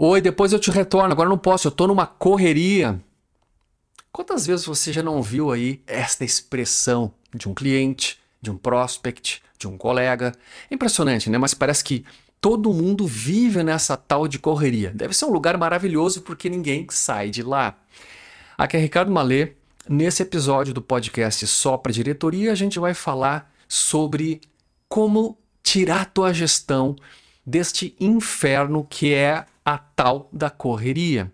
Oi, depois eu te retorno, agora não posso, eu tô numa correria. Quantas vezes você já não viu aí esta expressão de um cliente, de um prospect, de um colega? É impressionante, né? Mas parece que todo mundo vive nessa tal de correria. Deve ser um lugar maravilhoso porque ninguém sai de lá. Aqui é Ricardo Malê. Nesse episódio do podcast Só para Diretoria, a gente vai falar sobre como tirar a tua gestão deste inferno que é a tal da correria.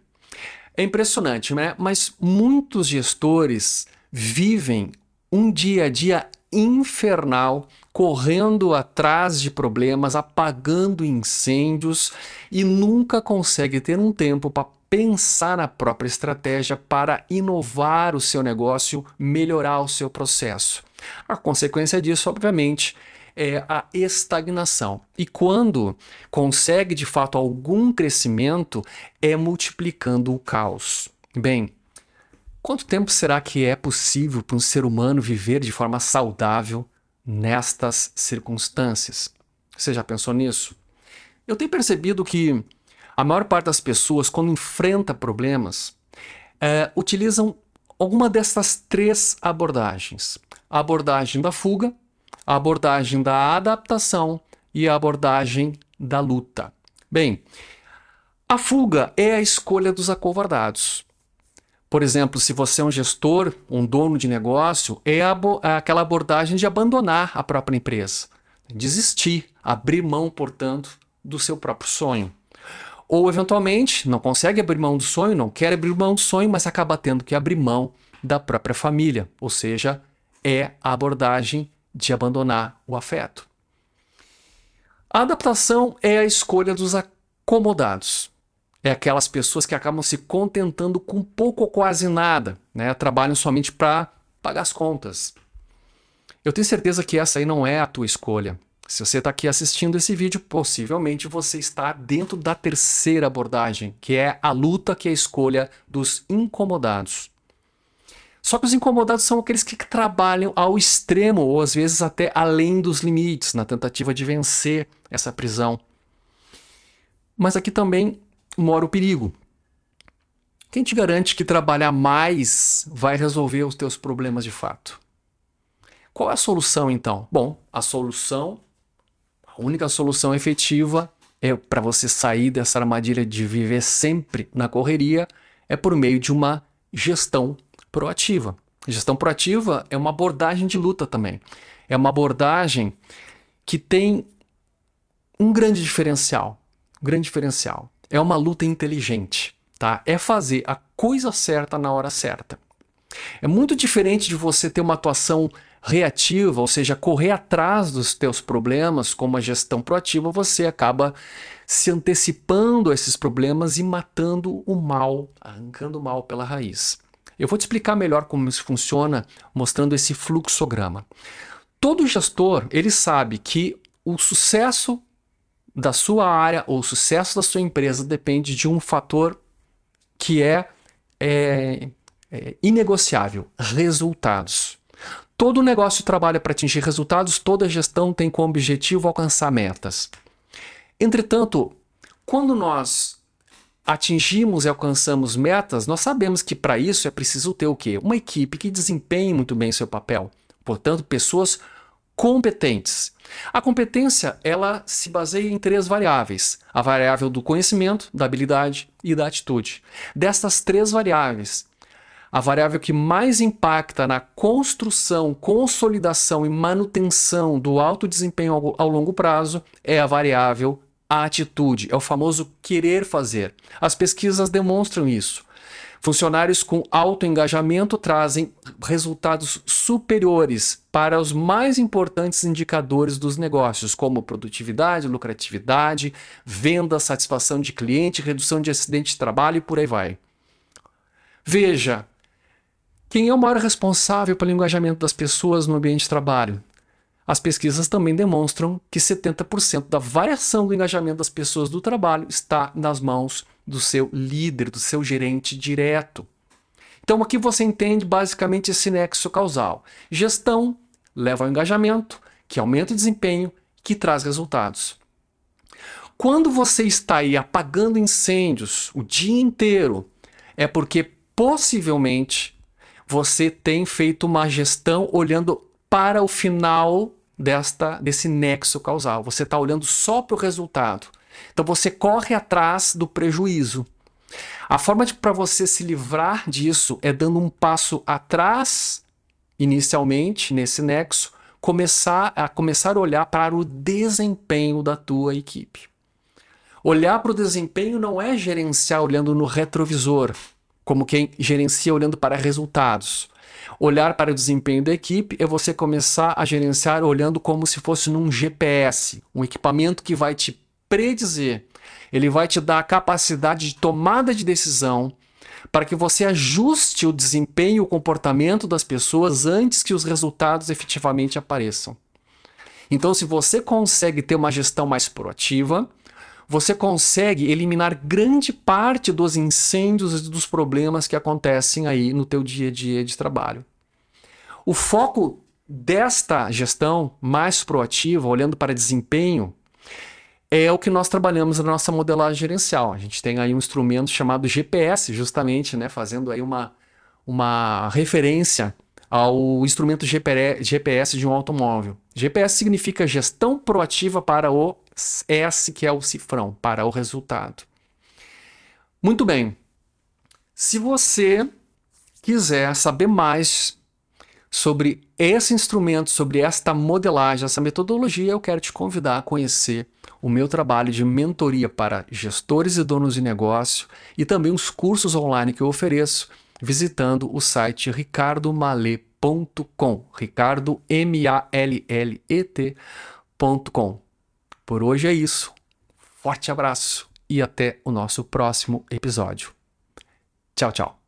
É impressionante, né? Mas muitos gestores vivem um dia a dia infernal, correndo atrás de problemas, apagando incêndios e nunca consegue ter um tempo para pensar na própria estratégia para inovar o seu negócio, melhorar o seu processo. A consequência disso, obviamente, é a estagnação. E quando consegue de fato algum crescimento, é multiplicando o caos. Bem, quanto tempo será que é possível para um ser humano viver de forma saudável nestas circunstâncias? Você já pensou nisso? Eu tenho percebido que a maior parte das pessoas, quando enfrenta problemas, é, utilizam alguma dessas três abordagens: a abordagem da fuga, a abordagem da adaptação e a abordagem da luta. Bem, a fuga é a escolha dos acovardados. Por exemplo, se você é um gestor, um dono de negócio, é, é aquela abordagem de abandonar a própria empresa, desistir, abrir mão, portanto, do seu próprio sonho. Ou, eventualmente, não consegue abrir mão do sonho, não quer abrir mão do sonho, mas acaba tendo que abrir mão da própria família, ou seja, é a abordagem de abandonar o afeto. A adaptação é a escolha dos acomodados. É aquelas pessoas que acabam se contentando com pouco ou quase nada, né? trabalham somente para pagar as contas. Eu tenho certeza que essa aí não é a tua escolha. Se você está aqui assistindo esse vídeo, possivelmente você está dentro da terceira abordagem, que é a luta, que é a escolha dos incomodados. Só que os incomodados são aqueles que trabalham ao extremo, ou às vezes até além dos limites, na tentativa de vencer essa prisão. Mas aqui também mora o perigo. Quem te garante que trabalhar mais vai resolver os teus problemas de fato? Qual é a solução então? Bom, a solução, a única solução efetiva é para você sair dessa armadilha de viver sempre na correria é por meio de uma gestão proativa. Gestão proativa é uma abordagem de luta também. É uma abordagem que tem um grande diferencial. Um grande diferencial. É uma luta inteligente, tá? É fazer a coisa certa na hora certa. É muito diferente de você ter uma atuação reativa, ou seja, correr atrás dos teus problemas, como a gestão proativa, você acaba se antecipando a esses problemas e matando o mal, arrancando o mal pela raiz. Eu vou te explicar melhor como isso funciona mostrando esse fluxograma. Todo gestor, ele sabe que o sucesso da sua área ou o sucesso da sua empresa depende de um fator que é, é, é inegociável, resultados. Todo negócio trabalha para atingir resultados, toda gestão tem como objetivo alcançar metas. Entretanto, quando nós atingimos e alcançamos metas, nós sabemos que para isso é preciso ter o quê? Uma equipe que desempenhe muito bem seu papel. Portanto, pessoas competentes. A competência, ela se baseia em três variáveis: a variável do conhecimento, da habilidade e da atitude. Destas três variáveis, a variável que mais impacta na construção, consolidação e manutenção do alto desempenho ao, longo prazo é a variável a atitude, é o famoso querer fazer. As pesquisas demonstram isso. Funcionários com alto engajamento trazem resultados superiores para os mais importantes indicadores dos negócios, como produtividade, lucratividade, venda, satisfação de cliente, redução de acidente de trabalho e por aí vai. Veja, quem é o maior responsável pelo engajamento das pessoas no ambiente de trabalho? As pesquisas também demonstram que 70% da variação do engajamento das pessoas do trabalho está nas mãos do seu líder, do seu gerente direto. Então aqui você entende basicamente esse nexo causal. Gestão leva ao engajamento, que aumenta o desempenho, que traz resultados. quando você está aí apagando incêndios o dia inteiro, é porque possivelmente você tem feito uma gestão olhando para o final desta desse nexo causal. Você está olhando só para o resultado. Então você corre atrás do prejuízo. A forma para você se livrar disso é dando um passo atrás, inicialmente, nesse nexo, começar a começar a olhar para o desempenho da tua equipe. Olhar para o desempenho não é gerenciar olhando no retrovisor, como quem gerencia olhando para resultados. Olhar para o desempenho da equipe é você começar a gerenciar olhando como se fosse num GPS, um equipamento que vai te predizer, ele vai te dar a capacidade de tomada de decisão para que você ajuste o desempenho e o comportamento das pessoas antes que os resultados efetivamente apareçam. Então, se você consegue ter uma gestão mais proativa, você consegue eliminar grande parte dos incêndios e dos problemas que acontecem aí no teu dia a dia de trabalho. O foco desta gestão mais proativa, olhando para desempenho, é o que nós trabalhamos na nossa modelagem gerencial. A gente tem aí um instrumento chamado GPS, justamente, né, fazendo aí uma, uma referência ao instrumento GPS de um automóvel. GPS significa gestão proativa para o S, que é o cifrão, para o resultado. Muito bem. Se você quiser saber mais sobre esse instrumento, sobre esta modelagem, essa metodologia, eu quero te convidar a conhecer o meu trabalho de mentoria para gestores e donos de negócio e também os cursos online que eu ofereço visitando o site ricardomalet.com, ricardo M A L L E T.com. Por hoje é isso. Forte abraço e até o nosso próximo episódio. Tchau, tchau.